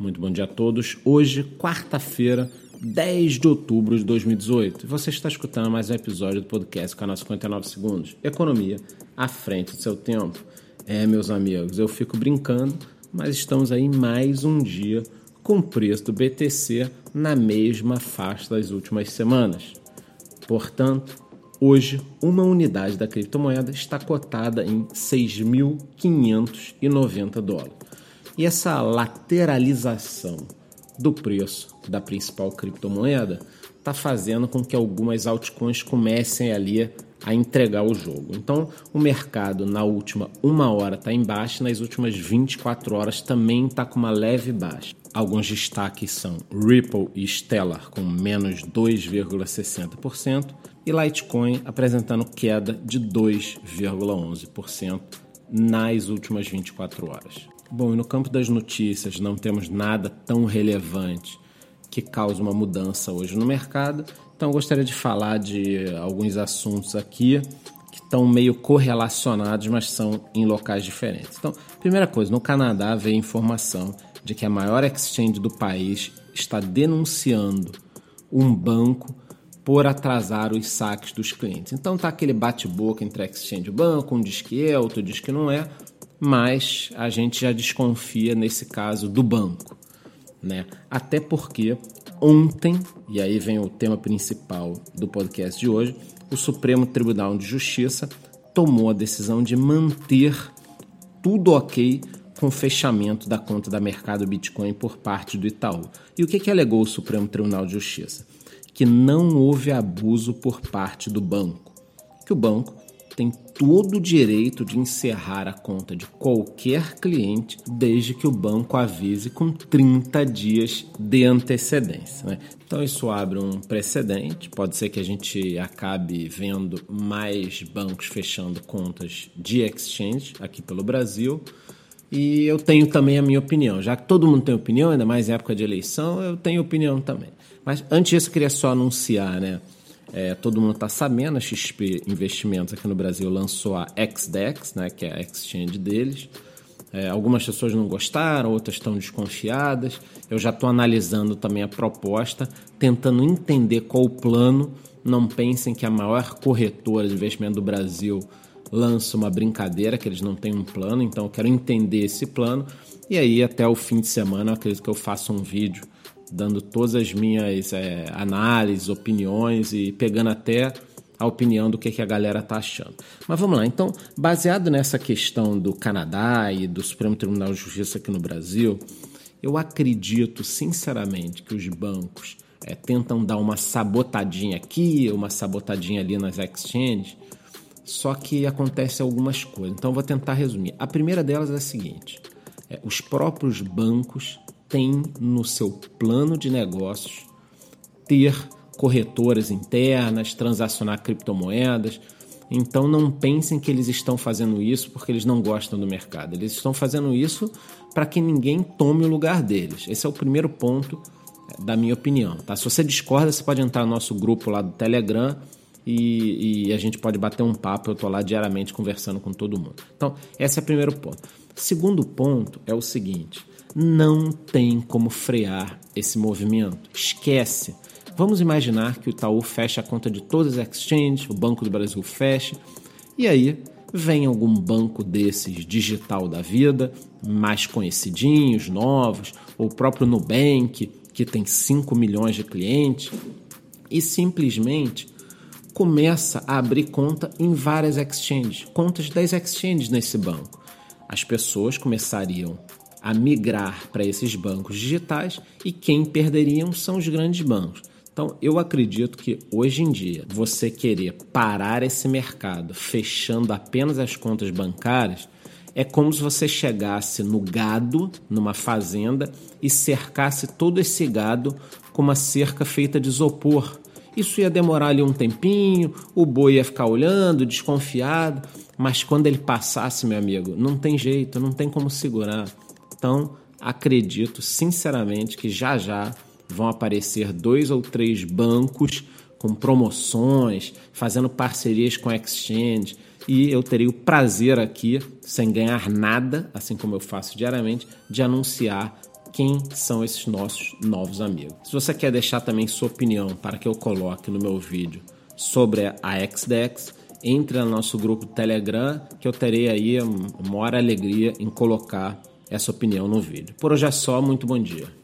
Muito bom dia a todos. Hoje, quarta-feira, 10 de outubro de 2018. Você está escutando mais um episódio do podcast Canal 59 Segundos. Economia à frente do seu tempo. É, meus amigos, eu fico brincando, mas estamos aí mais um dia com o preço do BTC na mesma faixa das últimas semanas. Portanto, hoje uma unidade da criptomoeda está cotada em 6.590 dólares. E essa lateralização do preço da principal criptomoeda está fazendo com que algumas altcoins comecem ali a entregar o jogo. Então, o mercado na última uma hora está em baixa, nas últimas 24 horas também está com uma leve baixa. Alguns destaques são Ripple e Stellar com menos 2,60% e Litecoin apresentando queda de 2,11% nas últimas 24 horas. Bom, e no campo das notícias não temos nada tão relevante que cause uma mudança hoje no mercado, então gostaria de falar de alguns assuntos aqui que estão meio correlacionados, mas são em locais diferentes. Então, primeira coisa, no Canadá veio informação de que a maior exchange do país está denunciando um banco por atrasar os saques dos clientes. Então tá aquele bate-boca entre exchange e banco, um diz que é, outro diz que não é mas a gente já desconfia nesse caso do banco, né? Até porque ontem, e aí vem o tema principal do podcast de hoje, o Supremo Tribunal de Justiça tomou a decisão de manter tudo ok com o fechamento da conta da mercado Bitcoin por parte do Itaú. E o que, que alegou o Supremo Tribunal de Justiça? Que não houve abuso por parte do banco, que o banco tem todo o direito de encerrar a conta de qualquer cliente desde que o banco avise com 30 dias de antecedência. Né? Então, isso abre um precedente. Pode ser que a gente acabe vendo mais bancos fechando contas de exchange aqui pelo Brasil. E eu tenho também a minha opinião. Já que todo mundo tem opinião, ainda mais em época de eleição, eu tenho opinião também. Mas antes disso, eu queria só anunciar, né? É, todo mundo está sabendo, a XP Investimentos aqui no Brasil lançou a XDEX, né, que é a exchange deles. É, algumas pessoas não gostaram, outras estão desconfiadas. Eu já estou analisando também a proposta, tentando entender qual o plano. Não pensem que a maior corretora de investimento do Brasil lança uma brincadeira, que eles não têm um plano, então eu quero entender esse plano. E aí, até o fim de semana, acredito que eu faça um vídeo dando todas as minhas é, análises, opiniões e pegando até a opinião do que, que a galera tá achando. Mas vamos lá, então, baseado nessa questão do Canadá e do Supremo Tribunal de Justiça aqui no Brasil, eu acredito sinceramente que os bancos é, tentam dar uma sabotadinha aqui, uma sabotadinha ali nas exchanges, só que acontece algumas coisas. Então, eu vou tentar resumir. A primeira delas é a seguinte: é, os próprios bancos tem no seu plano de negócios ter corretoras internas, transacionar criptomoedas. Então não pensem que eles estão fazendo isso porque eles não gostam do mercado. Eles estão fazendo isso para que ninguém tome o lugar deles. Esse é o primeiro ponto é, da minha opinião. Tá? Se você discorda, você pode entrar no nosso grupo lá do Telegram e, e a gente pode bater um papo. Eu estou lá diariamente conversando com todo mundo. Então, esse é o primeiro ponto. Segundo ponto é o seguinte: não tem como frear esse movimento. Esquece. Vamos imaginar que o Itaú fecha a conta de todas as exchanges, o Banco do Brasil fecha, e aí vem algum banco desses digital da vida, mais conhecidinhos, novos, ou o próprio Nubank, que tem 5 milhões de clientes, e simplesmente começa a abrir conta em várias exchanges, contas das exchanges nesse banco. As pessoas começariam a migrar para esses bancos digitais e quem perderiam são os grandes bancos. Então, eu acredito que hoje em dia você querer parar esse mercado fechando apenas as contas bancárias é como se você chegasse no gado, numa fazenda, e cercasse todo esse gado com uma cerca feita de isopor. Isso ia demorar ali um tempinho, o boi ia ficar olhando, desconfiado, mas quando ele passasse, meu amigo, não tem jeito, não tem como segurar. Então, acredito sinceramente que já já vão aparecer dois ou três bancos com promoções, fazendo parcerias com exchange, e eu terei o prazer aqui, sem ganhar nada, assim como eu faço diariamente, de anunciar quem são esses nossos novos amigos. Se você quer deixar também sua opinião para que eu coloque no meu vídeo sobre a XDEX, entre no nosso grupo Telegram, que eu terei aí uma maior alegria em colocar essa opinião no vídeo. Por hoje é só, muito bom dia.